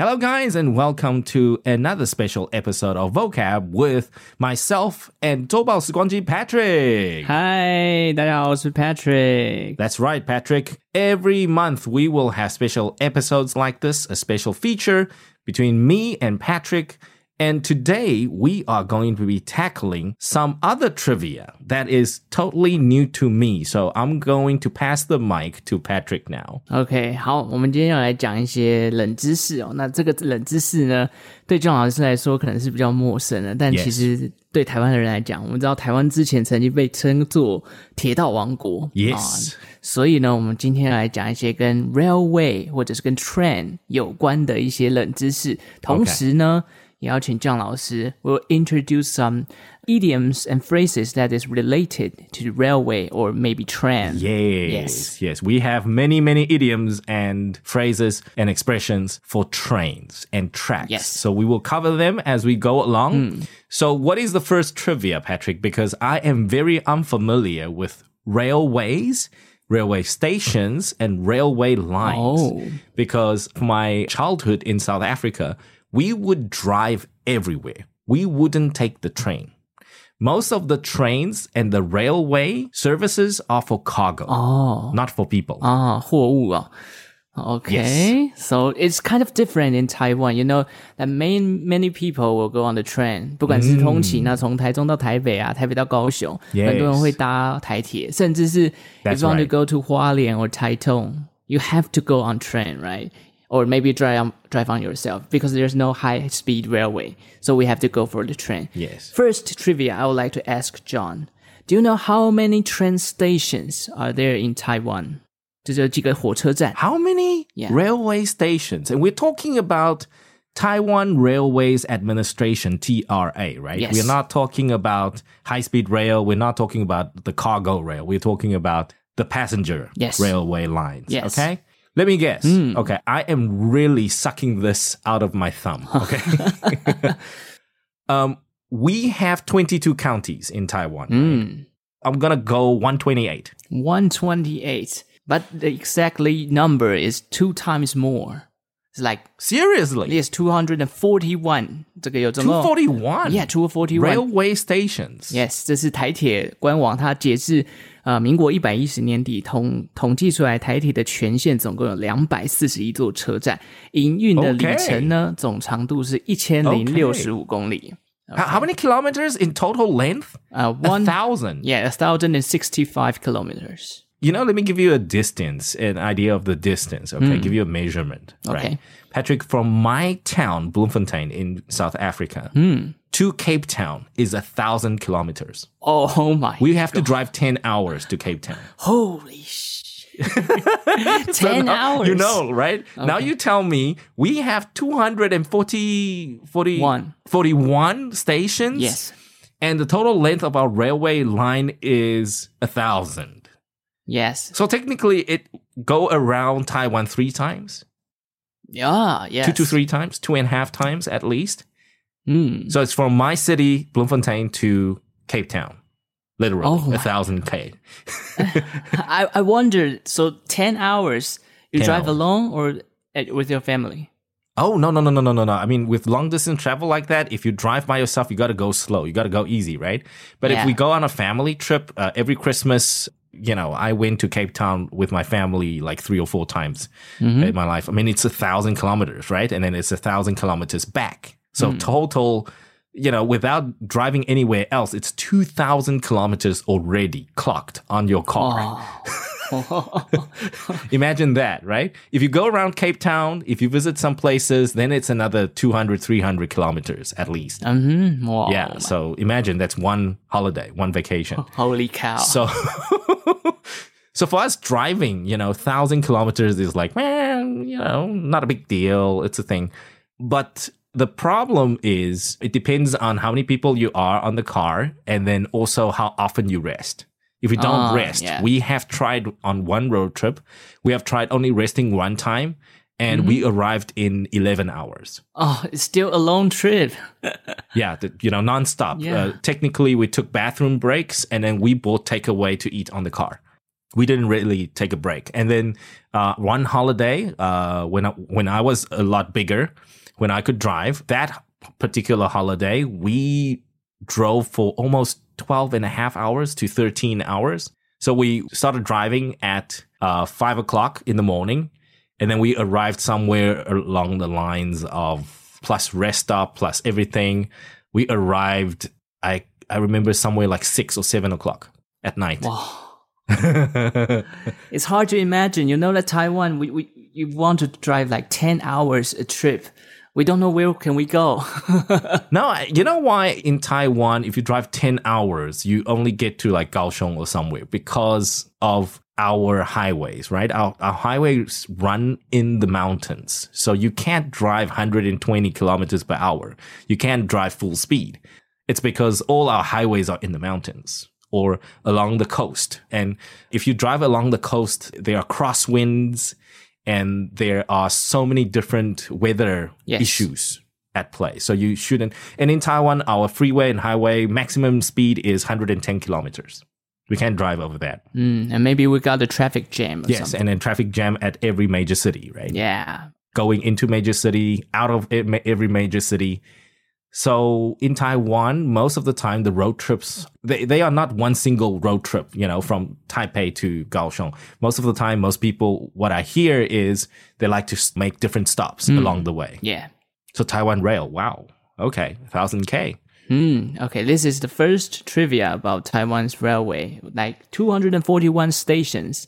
Hello, guys, and welcome to another special episode of Vocab with myself and 周报时光机 Patrick. 嗨，大家好，我是 Patrick。 That's right, Patrick. Every month we will have special episodes like this, a special feature between me and Patrick. And today we are going to be tackling some other trivia that is totally new to me. So I'm going to pass the mic to Patrick now. OK，好，我们今天要来讲一些冷知识哦。那这个冷知识呢，对郑老师来说可能是比较陌生的，但 Yes 其实对台湾的人来讲，我们知道台湾之前曾经被称作铁道王国 Yes 啊所以呢，我们今天来讲一些跟 railway 或者是跟 train 有关的一些冷知识，同时呢。也 要请郑老师 will introduce some idioms and phrases that is related to railway or maybe train. Yes, yes. We have many, many idioms and phrases and expressions for trains and tracks. Yes. So we will cover them as we go along. So, what is the first trivia, Patrick? Because I am very unfamiliar with railways. Railway stations and railway lines. Oh. Because for my childhood in South Africa, we would drive everywhere. We wouldn't take the train. Most of the trains and the railway services are for cargo, 哦 not for people. 啊，货物啊。Okay, so it's kind of different in Taiwan. You know that many many people will go on the train. 不管是通勤啊，从台中到台北啊，台北到高雄 Yes 很多人会搭台铁，甚至是 That's if you want to right. go to 花莲 or Taitung, you have to go on train, right? Or maybe drive on, drive on yourself because there's no high speed railway. So we have to go for the train. Yes. First trivia, I would like to ask John. Do you know how many train stations are there in Taiwan? 就是有几个火车站 How many Yeah. railway stations? And we're talking about Taiwan Railways Administration, TRA, right? Yes. We're not talking about high speed rail. We're not talking about the cargo rail. We're talking about the passenger Yes. railway lines. Yes. Okay. Let me guess. Okay. I am really sucking this out of my thumb. Okay. um, we have 22 counties in Taiwan. right? I'm going to go 128. 128. But the exactly number is two times more. It's like Seriously? yes, 241. 这个有总共 241? Yeah, 241. Railway stations. Yes，这是台铁官网，它截至 呃民国一百一十年底统统计出来，台铁的全线总共有两百四十一座车站，营运的里程呢总长度是一千零六十五公里。How, how many kilometers in total length? Uh,，one thousand. yeah, a thousand and sixty-five kilometers. You know, let me give you a distance, an idea of the distance. Okay, hmm. give you a measurement. Okay. Right, Patrick, from my town, Bloemfontein, in South Africa, hmm. to Cape Town is a thousand kilometers. Oh my! We have to drive ten hours to Cape Town. Holy sh! Ten hours. You know, right? Now you tell me we have 240, 40, One. 41 stations. Yes. And the total length of our railway line is a thousand. Yes. So technically, it go around Taiwan three times, Yeah. Yes. two to three times, two and a half times at least. Mm. So it's from my city, Bloemfontein, to Cape Town, literally Oh a thousand k. I I wondered. So ten hours. You 10 drive hours. alone or at, with your family? Oh no no no no no no no! I mean, with long distance travel like that, if you drive by yourself, you got to go slow. You got to go easy, right? But if we go on a family trip, uh, every Christmas, you know, I went to Cape Town with my family like three or four times mm-hmm. in my life. I mean, it's a thousand kilometers, right? And then it's a thousand kilometers back. So mm. total, you know, without driving anywhere else, it's two thousand kilometers already clocked on your car. Imagine that, right? If you go around Cape Town, if you visit some places, then it's another 200, 300 kilometers at least. Mm-hmm. Wow. yeah. So imagine that's one holiday, one vacation. Holy cow. So, so for us driving, you know, thousand kilometers is like, man, you know, not a big deal. It's a thing. But the problem is it depends on how many people you are on the car and then also how often you rest. If you don't Ah, rest, yeah. we have tried on one road trip, we have tried only resting one time and we arrived in 11 hours. oh, it's still a long trip. Yeah, the, you know, nonstop. Yeah. Uh, technically, we took bathroom breaks and then we bought takeaway to eat on the car. we didn't really take a break. And then uh, one holiday, uh, when I, when I was a lot bigger, when I could drive, that particular holiday, we drove for almost 12 and a half hours to 13 hours. So we started driving at uh, five o'clock in the morning, and then we arrived somewhere along the lines of plus rest stop plus everything. We arrived, I I remember somewhere like six or seven o'clock at night. Wow. it's hard to imagine. You know that Taiwan, we, we you want to drive like ten hours a trip. We don't know where can we go. no, you know why in Taiwan, if you drive ten hours, you only get to like Kaohsiung or somewhere because of our highways, right? Our, our highways run in the mountains. So you can't drive 120 kilometers per hour. You can't drive full speed. It's because all our highways are in the mountains or along the coast. And if you drive along the coast, there are crosswinds and there are so many different weather Yes. issues at play. So you shouldn't. And in Taiwan, our freeway and highway maximum speed is 110 kilometers. We can't drive over that. Mm, and maybe we got a traffic jam or Yes, something. and then traffic jam at every major city, right? Yeah. Going into major city, out of every major city. So in Taiwan, most of the time the road trips they, they are not one single road trip, you know, from Taipei to Kaohsiung. Most of the time, most people what I hear is they like to make different stops along the way. Yeah. So Taiwan Rail, wow, okay, thousand k. Hmm. Okay, this is the first trivia about Taiwan's railway. Like 241 stations,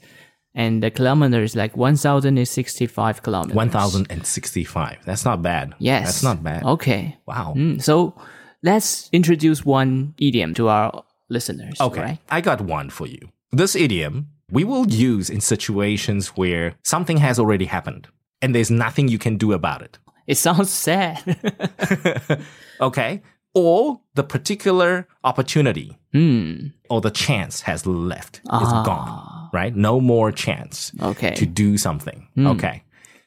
and the kilometer is like 1,065 kilometers. One thousand and sixty-five. That's not bad. Yes. that's not bad. Okay. Wow. Hmm. So let's introduce one idiom to our listeners. Okay, Right? I got one for you. This idiom we will use in situations where something has already happened and there's nothing you can do about it. It sounds sad. Okay? Or the particular opportunity hmm. or the chance has left. It's Ah. gone, right? No more chance Okay. to do something. Okay.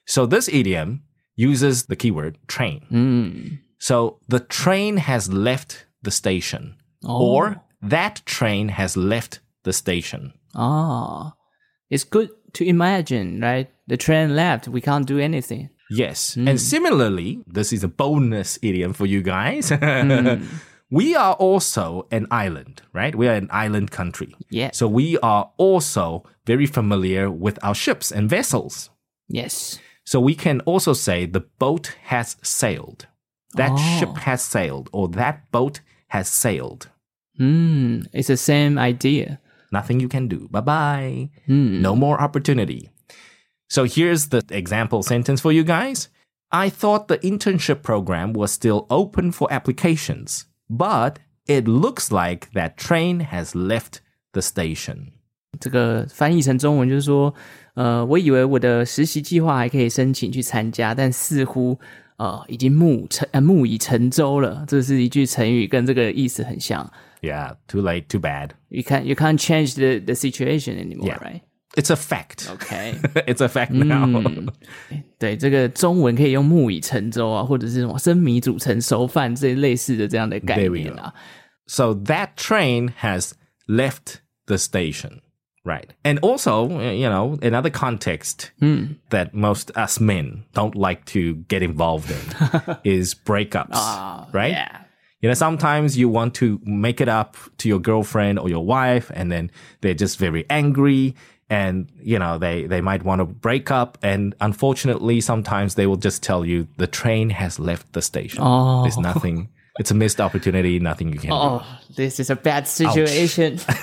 So this idiom uses the keyword train. Hmm. So the train has left the station Oh. or that train has left the station. Ah. It's good to imagine, right? The train left. We can't do anything. Yes. Hmm. And similarly, this is a bonus idiom for you guys. Hmm. we are also an island, right? We are an island country. Yeah. So we are also very familiar with our ships and vessels. Yes. So we can also say the boat has sailed. That Oh. ship has sailed or that boat has sailed. Hmm. It's the same idea. Nothing you can do. Bye bye. Hmm. No more opportunity. So here's the example sentence for you guys. I thought the internship program was still open for applications, but it looks like that train has left the station. 这个翻译成中文就是说，呃，我以为我的实习计划还可以申请去参加，但似乎呃已经木成呃木已成舟了。这是一句成语，跟这个意思很像。 Yeah, too late, too bad. You can't you can't change the the situation anymore, Yeah. right? It's a fact. OK， it's a fact now. 对，这个中文可以用木已成舟啊，或者是什么生米煮成熟饭这类似的这样的概 There we 念啊。 so that train has left the station. Right. And also, you know, another context that most us men don't like to get involved in is breakups. right? Yeah. You know, sometimes you want to make it up to your girlfriend or your wife, and then they're just very angry, and you know they they might want to break up, and unfortunately, sometimes they will just tell you the train has left the station. Oh. There's nothing. It's a missed opportunity. Nothing you can do. Oh, this is a bad situation. do.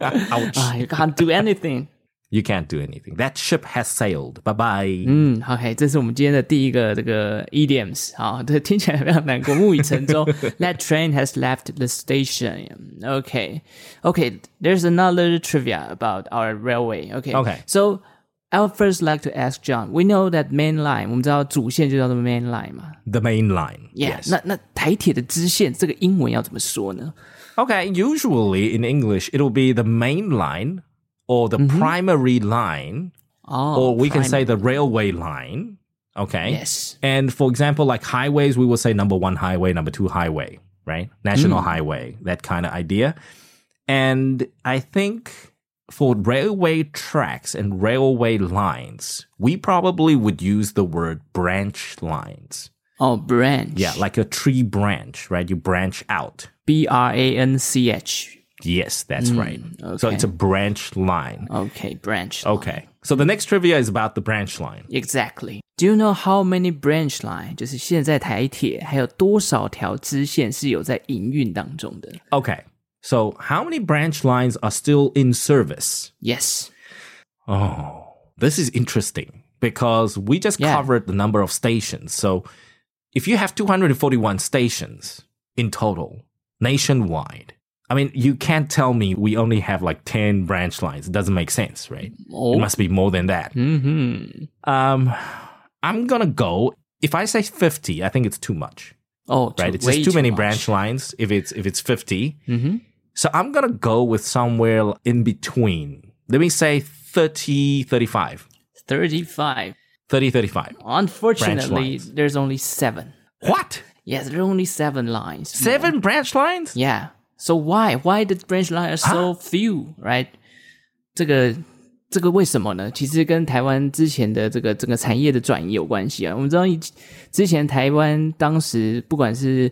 Ouch! ah, you can't do anything. you can't do anything. That ship has sailed. Bye bye. 嗯，OK，这是我们今天的第一个这个 idioms 好，这听起来非常难过，木已成舟。That train has left the station. Okay, okay. There's another trivia about our railway. Okay, Okay. So I would first like to ask John. We know that main line，我们知道主线就叫做 main line 嘛。 The main line. Yeah， Yes. 那那台铁的支线这个英文要怎么说呢？ Okay, usually in English, it'll be the main line or the mm-hmm. primary line, 哦 or we can say the railway line. Okay. yes. And for example, like highways, we will say number one highway, number two highway, right? National mm. highway, that kind of idea. And I think for railway tracks and railway lines, we probably would use the word branch lines. Oh, branch. Yeah, like a tree branch, right? You branch out. B R A N C H. Yes, that's right. So okay. it's a branch line. Okay, branch. Okay. So the next trivia is about the branch line. Exactly. Do you know how many branch line？就是现在台铁还有多少条支线是有在营运当中的 Okay. So how many branch lines are still in service? ？Yes. Oh, this is interesting because we just Yeah. covered the number of stations. So if you have 241 stations in total nationwide, I mean, you can't tell me we only have like 10 branch lines. It doesn't make sense, right? Oh. It must be more than that. Mm-hmm. Um, I'm gonna go. If I say 50, I think it's too much, Oh, right? too- It's just too many much. branch lines. If it's if it's 50, Mm-hmm. so I'm gonna go with somewhere in between. Let me say 30, 35. 35. 30, 35. Unfortunately, there's only seven. What? Yes, there are only seven lines. Seven branch lines? Yeah. So why? Why the branch line are so few, right? 这个这个为什么呢？其实跟台湾之前的这个整个产业的转移有关系啊。我们知道以之前台湾当时不管是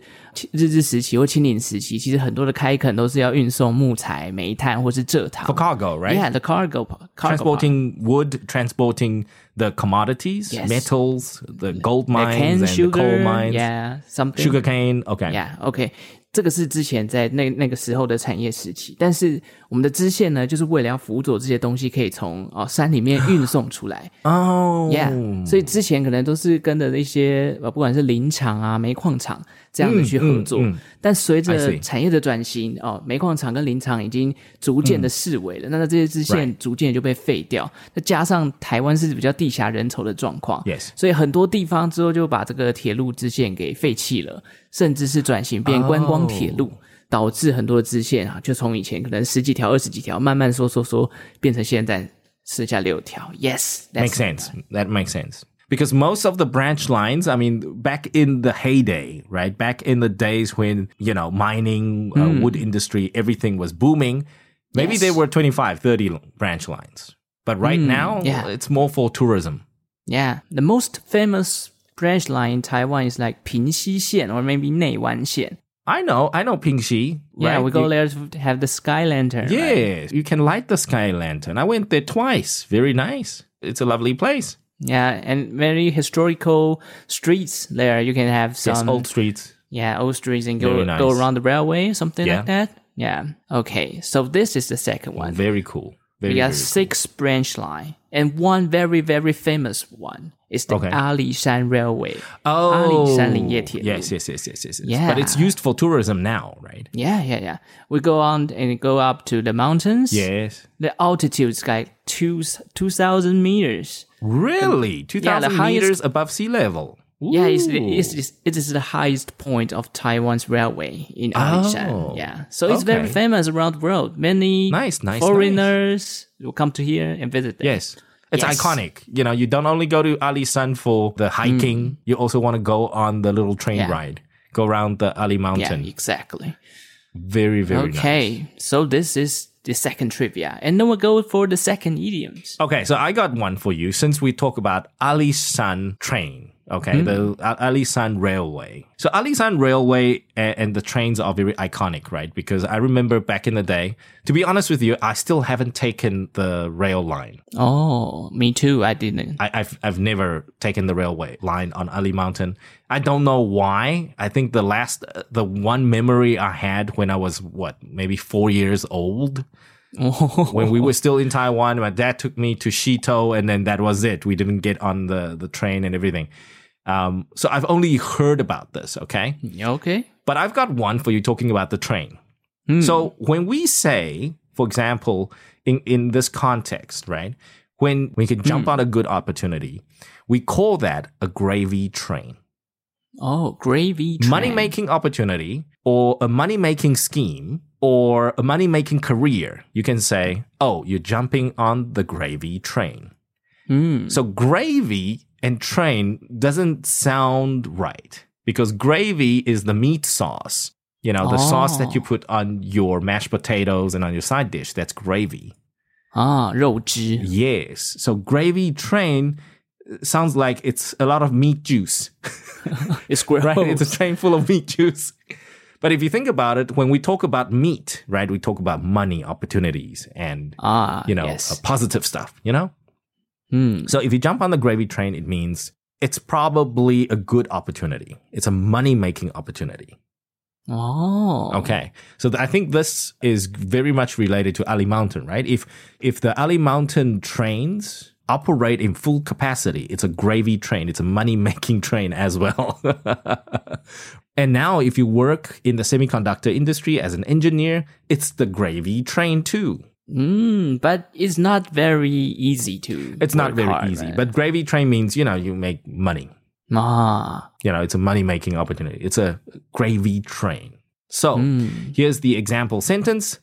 日治时期或清领时期，其实很多的开垦都是要运送木材、煤炭或是蔗糖 For。cargo, right? Yeah, the cargo, cargo part. Transporting wood, transporting the commodities, Yes. metals, the gold The mines cane and the sugar, coal mines, yeah, something. sugar cane. Okay. Yeah, OK， 这个是之前在那那个时候的产业时期，但是我们的支线呢，就是为了要辅佐这些东西可以从哦山里面 运送出来 Oh.，Yeah，所以之前可能都是跟着一些呃不管是林场啊、煤矿厂这样的去合作，嗯嗯嗯但随着产业的转型，哦，煤矿厂跟林场已经逐渐的式微了，那那这些支线逐渐就被废掉，再加上台湾是比较地狭人稠的状况 Yes. 所以很多地方之后就把这个铁路支线给废弃了，甚至是转型变观光铁路。导致很多的支线啊，就从以前可能十几条、二十几条，慢慢缩缩缩，变成现在剩下六条。Yes, Makes sense. That makes sense. because most of the branch lines, I mean, back in the heyday, right? Back in the days when, you know, mining, mm. uh, hmm. wood industry, everything was booming, maybe yes. there were 25, 30 branch lines. But right mm, now, yeah. it's more for tourism. Yeah. The most famous branch line in Taiwan is like Pingxi Xian or maybe Neiwan Xian. I know, I know Pingxi. Right? Yeah, we go there to have the sky lantern. Yeah, right? you can light the sky lantern. I went there twice. Very nice. It's a lovely place. Yeah, and very historical streets there. You can have some Yes, old streets. Yeah, old streets and go nice. go around the railway, something Yeah. like that. Yeah. Okay, so this is the second one. Very cool. Very, we got six branch line and one very very famous one is the okay. Alishan Railway. Oh, Alishan yes, yes, yes, yes, yes. Yeah. But it's used for tourism now, right? Yeah, yeah, yeah. We go on and go up to the mountains. Yes. The altitude is like two two thousand meters. Really, two thousand yeah, meters above sea level. Yeah, it's, it's, it's, it is the highest point of Taiwan's railway in Alishan. Oh, yeah, so it's very famous around the world. Many Nice, nice, foreigners will come to here and visit. There. Yes. It's Yes. iconic. You know, you don't only go to Alishan for the hiking, you also want to go on the little train Mm. Yeah. ride, go around the Ali Mountain. Yeah, exactly. Very, very nice. Okay, so this is the second trivia, and then we'll go for the second idioms. Okay, so I got one for you since we talk about Alishan train. Okay, Hmm. the A- Alishan Railway. So Alishan Railway and, and the trains are very iconic, right? Because I remember back in the day, to be honest with you, I still haven't taken the rail line. Oh, me too. I didn't. I, I've I've never taken the railway line on Ali Mountain. I don't know why. I think the last the one memory I had when I was what maybe four years old when we were still in Taiwan. My dad took me to Shito, and then that was it. We didn't get on the the train and everything. Um, so I've only heard about this. Okay, okay. but I've got one for you talking about the train. So when we say, for example, in, in this context, right, when we can jump on a good opportunity, we call that a gravy train. Oh, gravy train. Money making opportunity or a money making scheme or a money making career. You can say, oh, you're jumping on the gravy train. Mm. So gravy and train doesn't sound right because gravy is the meat sauce. You know, the oh. sauce that you oh. put on your mashed potatoes and on your side dish, that's gravy. Ah, 肉汁. Yes. So gravy train uh, sounds like it's a lot of meat juice. it's gross. right? It's a train full of meat juice. But if you think about it, when we talk about meat, right, we talk about money, opportunities, and ah, you know, yes. Uh, positive stuff. You know, Hmm. So if you jump on the gravy train, it means it's probably a good opportunity. It's a money making opportunity. Oh, Okay. So th- I think this is very much related to Ali Mountain, right? If if the Ali Mountain trains operate in full capacity, it's a gravy train. It's a money making train as well. and now if you work in the semiconductor industry as an engineer, it's the gravy train too. Mm, but it's not very easy to. It's not very hard, easy, right? but gravy train means, you know, you make money. ah, You know, it's a money making opportunity. It's a gravy train. So Hmm. here's the example sentence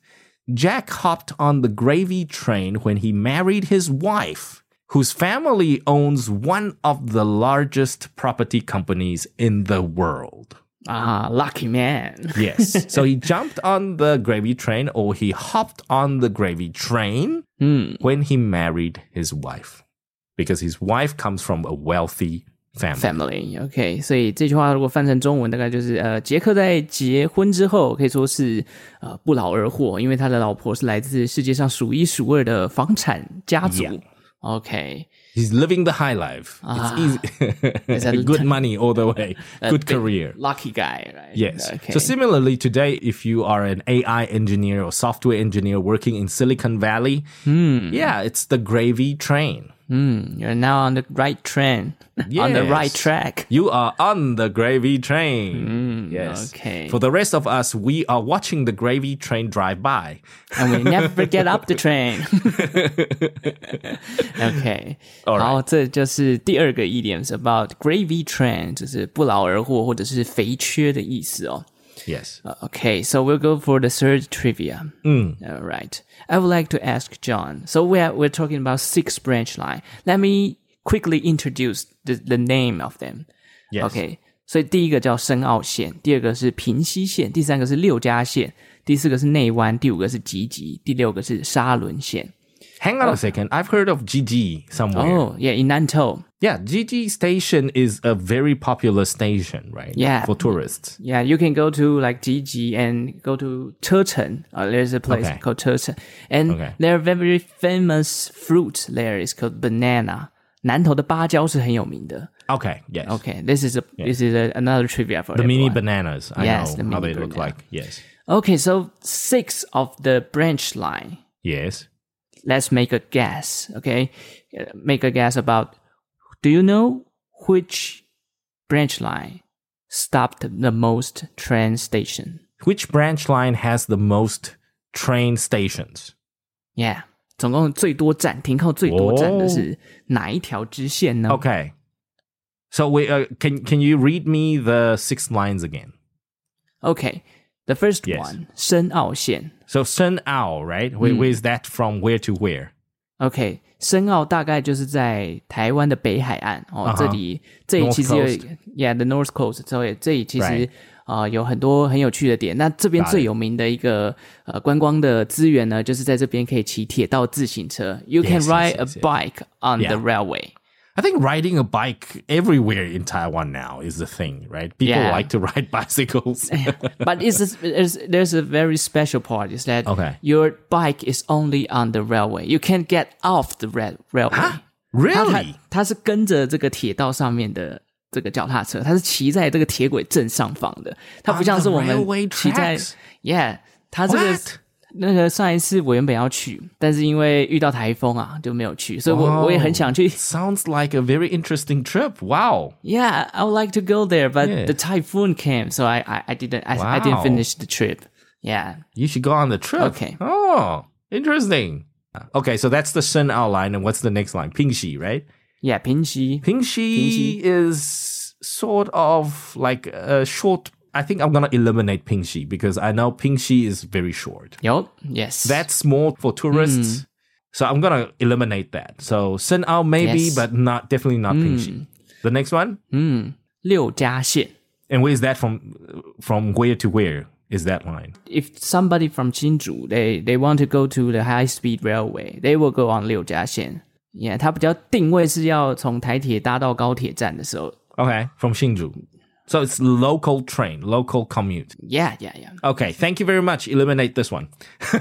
Jack hopped on the gravy train when he married his wife, whose family owns one of the largest property companies in the world. ah, lucky man. Yes. so he jumped on the gravy train or he hopped on the gravy train Hmm. when he married his wife because his wife comes from a wealthy family. Family OK，所以这句话如果翻成中文，大概就是呃，杰克在结婚之后可以说是呃不劳而获，因为他的老婆是来自世界上数一数二的房产家族。 Yeah. OK，He's living the high life. Ah. it's a easy. Good money all the way. Good career. lucky guy, right? Yes. OK，So similarly today, if you are an AI engineer or software engineer working in Silicon Valley, Hmm. yeah, it's the gravy train. Mm, you're now on the right train, on the right Yes. track. You are on the gravy train. yes. Hmm, okay. For the rest of us, we are watching the gravy train drive by. and we never get up the train. OK， All right. 好，这就是第二个 idiom about gravy train，就是不劳而获或者是肥缺的意思哦。 Yes. Uh, okay, so we'll go for the third trivia. Mm. All right. I would like to ask John. So we are, we're talking about six branch line. Let me quickly introduce the, the name of them. Yes. Okay. 所以第一个叫深澳线，第二个是平西线，第三个是六家线，第四个是内湾，第五个是集集，第六个是沙仑线。Hang on a second, I've heard of Jiji somewhere. Oh, yeah, in Nantou yeah, Jiji Station is a very popular station, right? Yeah. For tourists. Yeah, you can go to like Jiji and go to Turton. Uh, there's a place okay. called Turton. And okay. their very famous fruit there is called banana. Okay. Yes. Okay. This is a yes. this is a, another trivia for the everyone. mini bananas. I yes, know the how they banana. look like. Yes. Okay. So six of the branch line. Yes. Let's make a guess. Okay, uh, make a guess about Do you know which branch line stopped the most train station? Which branch line has the most train stations? Yeah，总共最多站停靠最多站的是哪一条支线呢 Okay. So we uh, can can you read me the six lines again? Okay, the first Yes. one 深澳线。 So Sun Ao, right? Where, where is that from? Where to where? OK，深澳大概就是在台湾的北海岸哦，这里，这里其实有，Yeah，the North Coast，所以这里其实啊有很多很有趣的点。那这边最有名的一个呃观光的资源呢，就是在这边可以骑铁道自行车，You can ride a bike on the railway。I think riding a bike everywhere in Taiwan now is the thing, right? People Yeah. like to ride bicycles. but it's, a, it's there's a very special part is that Okay. your bike is only on the railway. You can't get off the rail railway. 它 really? 它是跟着这个铁道上面的这个脚踏车，它是骑在这个铁轨正上方的，它不像是我 On the 们 railway 骑在 tracks? Yeah，它这个 What? 那个上一次我原本要去，但是因为遇到台风啊就没有去，所以我、 Wow. 我也很想去。 Sounds like a very interesting trip. Wow. Yeah, I would like to go there, but Yeah. the typhoon came, so I I, I didn't I, I Wow. didn't finish the trip. Yeah. You should go on the trip. Okay. Oh, interesting. Okay, so that's the Sun Ao line, and what's the next line? Pingxi, right? Yeah, 平西 Pingxi is sort of like a short. I think I'm gonna eliminate Pingxi because I know Pingxi is very short. Yup. Yes. That's small for tourists. Mm. So I'm gonna eliminate that. So Senao maybe, yes. but not definitely not mm. Pingxi. Hmm. The next one. Mm. 六家县. And where is that from? From where to where is that line? If somebody from Hsinchu they they want to go to the high speed railway, they will go on Liu 六家县. Okay, from Hsinchu. So it's local train, local commute. Yeah, yeah, yeah. Okay, thank you very much. Eliminate this one.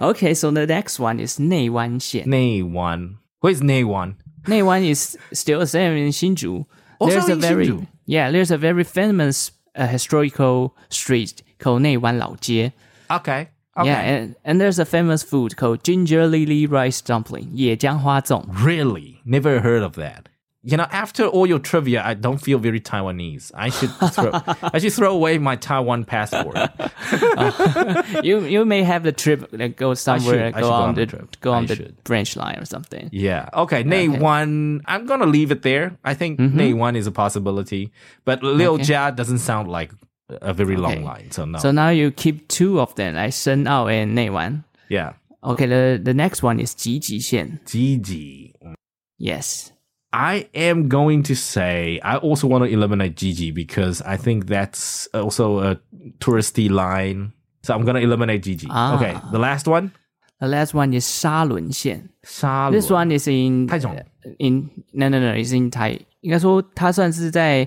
okay, so the next one is Neiwan Xian. Neiwan. Who is Neiwan? Neiwan is still the same in Hsinchu. Also there's in a very Hsinchu. Yeah, there's a very famous uh, historical street called Neiwan Laojie. Okay. Okay. Yeah, and, and there's a famous food called ginger lily rice dumpling, Ye Jiang Zong. Really? Never heard of that you know, after all your trivia, I don't feel very Taiwanese. I should throw, I should throw away my Taiwan passport. uh, you you may have the trip like, go somewhere, should, go, on, on the trip. go on I the should. branch line or something. Yeah. Okay. Neiwan, I'm gonna leave it there. I think mm-hmm. mm one is a possibility, but Liu okay. Jia doesn't sound like a very okay. long line. So no. So now you keep two of them, I Shen out and Neiwan. Yeah. Okay. The the next one is Ji Ji Xian. Ji Ji. Yes. I am going to say I also want to eliminate Jiji because I think that's also a touristy line. So I'm gonna eliminate Jiji. Ah. Okay, the last one. The last one is Shalun Xian. This one is in Taichung. Uh, in no no no, is in Tai. 应该说它算是在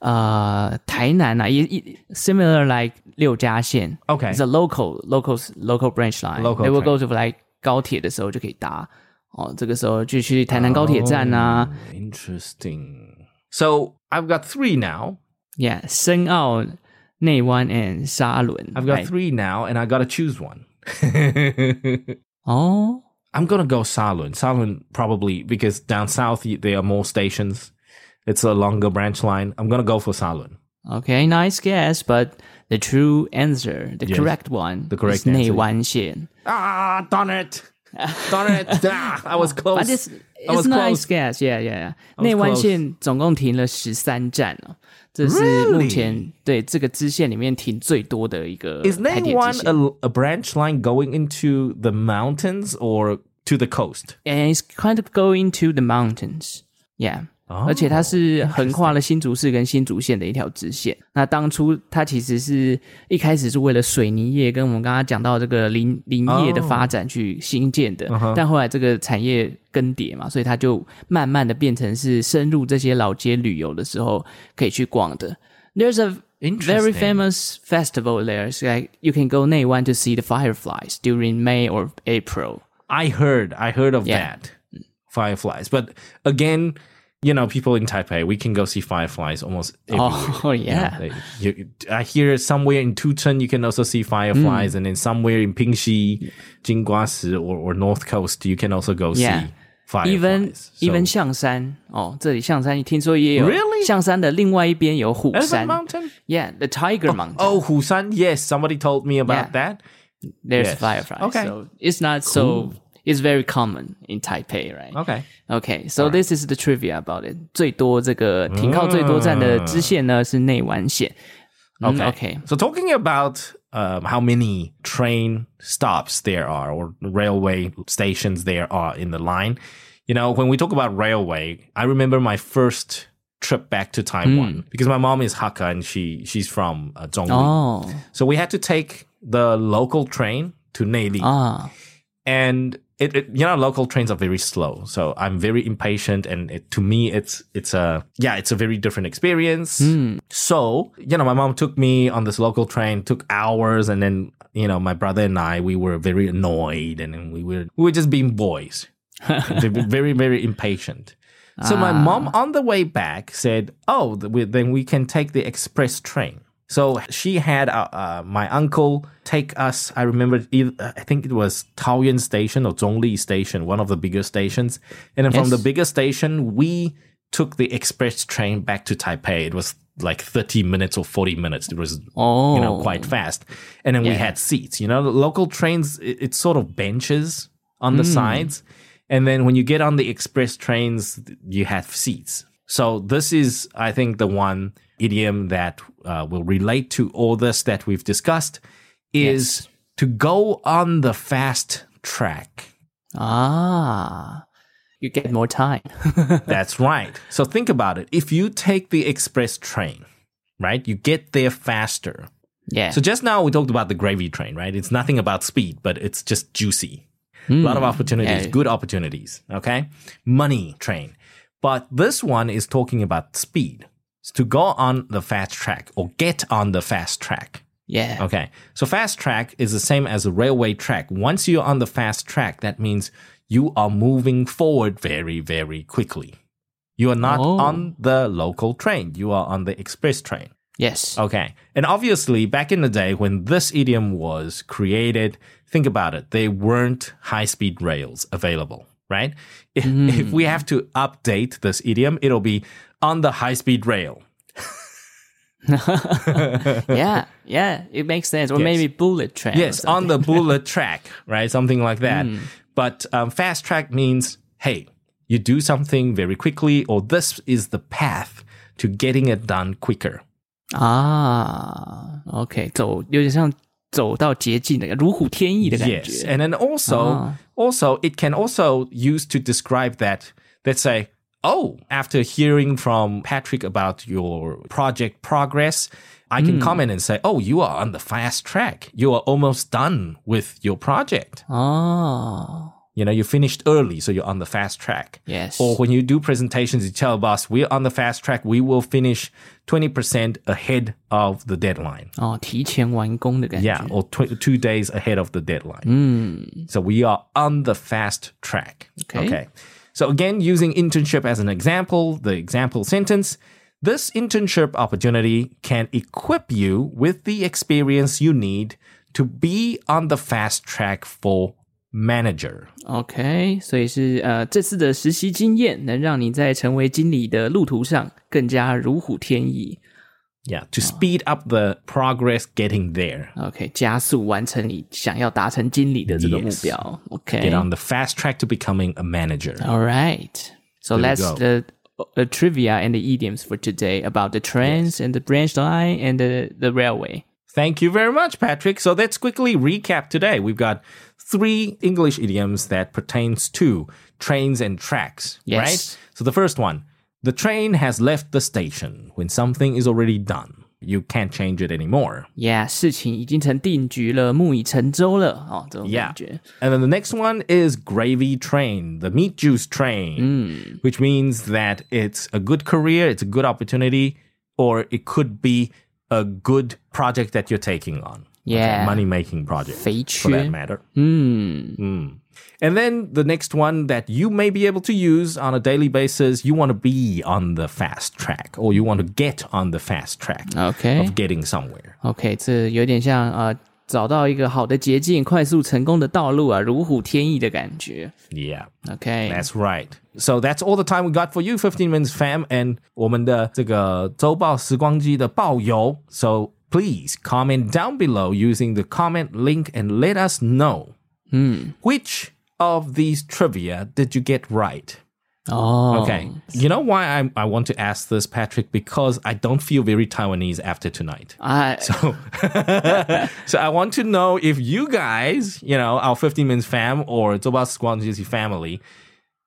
呃台南啊，也也 similar like 六家县。Okay. It's a local local local branch line. Local. They will go to like 高铁的时候就可以搭。哦，这个时候就去台南高铁站啊。 Oh, interesting. So I've got three now. Yeah，深澳、内湾 and 沙仑。 I've got right? three now, and I gotta choose one. 哦 I'm gonna go Salun. Salun probably because down south y- there are more stations. It's a longer branch line. I'm gonna go for Salun. Okay, nice guess, but the true answer, the Yes. correct one, The correct is 内 answer. 湾线。 Ah, darn it! Darn it! ah, I was close. But it's I was it's nice close. guess, yeah, yeah, yeah. was 内湾 close. 线总共停了十三站哦，这是 Really？目前对这个支线里面停最多的一个 Is 台铁支 Neiwan 线。 a, a branch line going into the mountains or to the coast? And it's kind of going to the mountains, yeah. 哦而且它是横跨了新竹市跟新竹县的一条支线。那当初它其实是一开始是为了水泥业跟我们刚刚讲到这个林林业的发展去兴建的，但后来这个产业更迭嘛，所以它就慢慢的变成是深入这些老街旅游的时候可以去逛的。There's a very famous festival there. It's like you can go 内湾 to see the fireflies during May or April. I heard, I heard of Yeah. that. Fireflies. But again, you know, people in Taipei, we can go see fireflies almost everywhere. Oh, yeah. They- you, I hear somewhere in Tuchen you can also see Mm. fireflies, and then somewhere in Pingxi, Jingguasi, or, or North Coast, you can also go Yeah. see fireflies. even So- even 象山哦，这里象山听说也有 Really？象山的另外一边有虎 Elephant 山 Mountain? ，Yeah，the Tiger Mountain。 Oh, Husan, yes, somebody told me about Yeah. that. there's yes. fireflies. Okay. so it's not so. It's very common in Taipei, right? Okay. Okay, so this is the trivia about it. 最多这个停靠最多站的支线呢是内湾线。嗯 Okay. okay. So talking about um, how many train stops there are or railway stations there are in the line, you know, when we talk about railway, I remember my first trip back to Taiwan because my mom is Hakka and she she's from uh, Zhongli. 哦 So we had to take the local train to Neili. 啊 and it, it you know local trains are very slow. So i'm very impatient and it, to me it's it's a yeah it's a very different experience. Hmm. So you know my mom took me on this local train took hours and then you know my brother and i we were very annoyed and we were we were just being boys. Very very, very impatient. So my mom ah. on the way back said oh then we can take the express train so she had uh, uh, my uncle take us. I remember, I think it was Taoyuan Station or Zhongli Station, one of the bigger stations. And then from the bigger station, we took the express train back to Taipei. It was like 30 minutes or 40 minutes. It was, Oh. you know, quite fast. And then we had seats. You know, the local trains, it, it's sort of benches on the sides. And then when you get on the express trains, you have seats. So this is, I think, the one idiom that uh, will relate to all this that we've discussed is to go on the fast track. ah, you get more time. That's right. So think about it. If you take the express train, right? You get there faster. Yeah. So just now we talked about the gravy train, right? It's nothing about speed, but it's just juicy. A lot of opportunities, yeah. good opportunities. Okay. Money train. But this one is talking about speed. It's to go on the fast track or get on the fast track. yeah. Okay. So fast track is the same as a railway track. Once you're on the fast track, that means you are moving forward very, very quickly. You are not Oh. on the local train. You are on the express train. Yes. Okay. And obviously, back in the day when this idiom was created, think about it. There weren't high speed rails available, right? If, if we have to update this idiom, it'll be on the high speed rail. yeah. Yeah. It makes sense. Or Yes. maybe bullet train. or Yes, on the bullet track, right? Something like that. But um, fast track means, hey, you do something very quickly, or this is the path to getting it done quicker. 啊，OK，走有点像 走到捷径的，如虎添翼的感 Yes, 觉。 and then also, also it can also use to describe that. Let's say, oh, after hearing from Patrick about your project progress, I can comment and say, oh, you are on the fast track. You are almost done with your project. 哦 You know, you finished early, so you're on the fast track. Yes. Or when you do presentations, you tell boss, we're on the fast track. We will finish 20% ahead of the deadline. 哦，提前完工的感觉。 Yeah, or tw- two days ahead of the deadline. So we are on the fast track. Okay. So again, using internship as an example, the example sentence, this internship opportunity can equip you with the experience you need to be on the fast track for manager. OK，所以是呃，这次的实习经验能让你在成为经理的路途上更加如虎添翼。 Yeah, to speed up the progress getting there. OK，加速完成你想要达成经理的这个目 Yes. 标。OK， Get on the fast track to becoming a manager. All right. So There you that's go. the the trivia and the idioms for today about the trains and the branch line and the, the railway. Thank you very much, Patrick. So let's quickly recap today. We've got three English idioms that pertains to trains and tracks, Yes. right? So the first one, the train has left the station when something is already done. You can't change it anymore. Yeah，事情已经成定局了，木已成舟了哦，这种 Yeah. 感觉。 And then the next one is gravy train, the meat juice train, which means that it's a good career, it's a good opportunity, or it could be a good project that you're taking on. Yeah. Money making project. 肥 For that 缺， matter. 嗯 And then the next one that you may be able to use on a daily basis, you want to be on the fast track or you want to get on the fast track ，OK of getting somewhere. OK，这有点像呃，找到一个好的捷径，快速成功的道路啊，如虎添翼的感觉。 Yeah. OK， That's right. So that's all the time we got for you, 15 minutes fam, and 我们的这个周报时光机的报邮. So please comment down below using the comment link and let us know hmm. which of these trivia did you get right? 哦 Okay. You know why I, I want to ask this, Patrick? Because I don't feel very Taiwanese after tonight. 哎，So, so I want to know if you guys, you know, our 15 Minutes fam or Zobas Squanjisi family,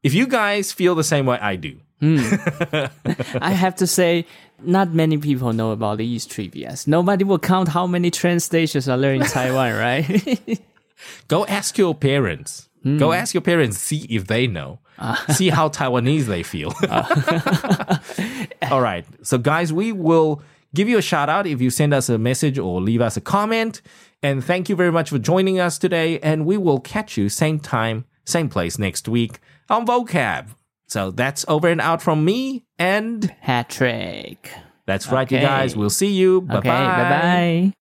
if you guys feel the same way I do. Hmm. I have to say, not many people know about these trivias. Nobody will count how many train stations are there in Taiwan, right? Go ask your parents. Hmm. Go ask your parents, see if they know. Ah. see how Taiwanese they feel. Ah. All right. So, guys, we will give you a shout out if you send us a message or leave us a comment. And thank you very much for joining us today. And we will catch you same time, same place next week on vocab. So that's over and out from me. And Patrick. that's right, you guys. We'll see you. Bye Okay, bye bye.